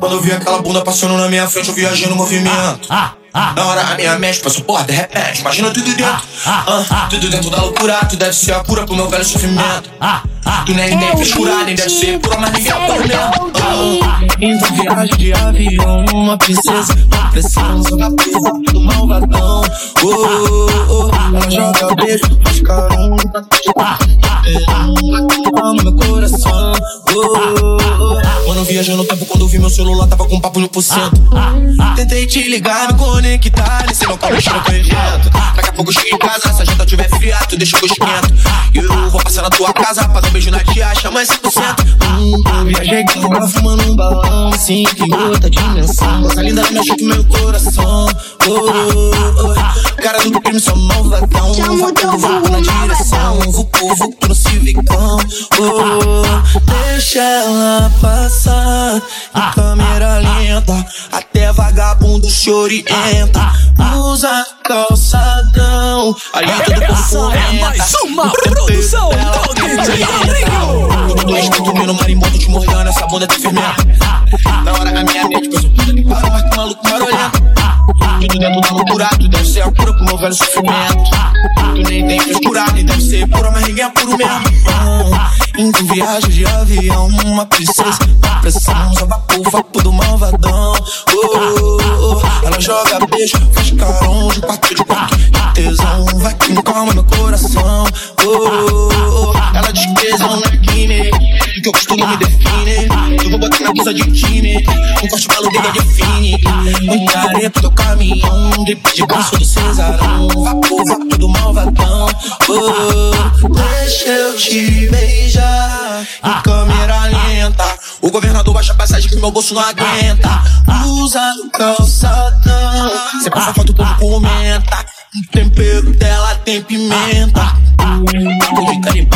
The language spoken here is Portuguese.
Quando eu vi aquela bunda passando na minha frente, eu viajei no movimento. Na hora a minha mente passou, porra, de repente, imagina tudo dentro. Ah, tudo dentro da loucura, tu deve ser a cura pro meu velho sofrimento. Tu nem tem frescura, nem deve ser pura, mas ninguém é por mesmo. Indo viagem de avião, uma princesa, uma pressão, joga porra do malvadão. Oh, oh, oh, ela joga beijo, faz carão, ama meu coração. Oh, oh, oh. Viajando no tempo quando eu vi meu celular, tava com papo de 1%. Tentei te ligar, me conectar, nesse não como cheiro projeto. Daqui a pouco eu chego em casa, se a janta tiver fria, tu deixa o esquento. E eu vou passar na tua casa, pra dar um beijo na tia, chama esse por cento. Hum, eu viajei com ela fumando um balão, sim, que outra dimensão. Essa linda mexe com meu coração. Oh, oh, oh. Cara do crime, sou malvadão. Chama o teu vulgo na direção. Vucu, vucu no civicão. Oh, oh. Deixa ela passar. Em câmera lenta. Até vagabundo se orienta. Usa calçadão. Ali todo corpo é mais uma produção do Rodrigo. Tudo tu dormindo marimbondo, te mordendo, essa bunda te fermenta. Na hora a minha mente pensou tudo que parou, mas que maluco marolento. Tudo dentro da loucura, tu deve ser a cura pro meu velho sofrimento. Tu nem tem frescura, nem deve ser pura, mas ninguém é puro mesmo. Indo viagem de avião, uma princesa, uma pressão, joga por vapo do malvadão. Oh, oh. Ela joga beijo, faz de quatro de quatro, que tesão, vai que calma meu coração. Oh, oh. Ela diz tesão é crime, que eu costumo me define. Eu vou botar na blusa de time, um corte balo dele define. Muita areia pro teu caminhão, drip de braço do Cesarão, vapo, vapo do malvadão. Oh, deixa eu te beijar em câmera lenta. O governador baixa a passagem que meu bolso não aguenta. Usa o calçadão. Cê passa foto, o povo comenta. O tempero dela tem pimenta. Gosto.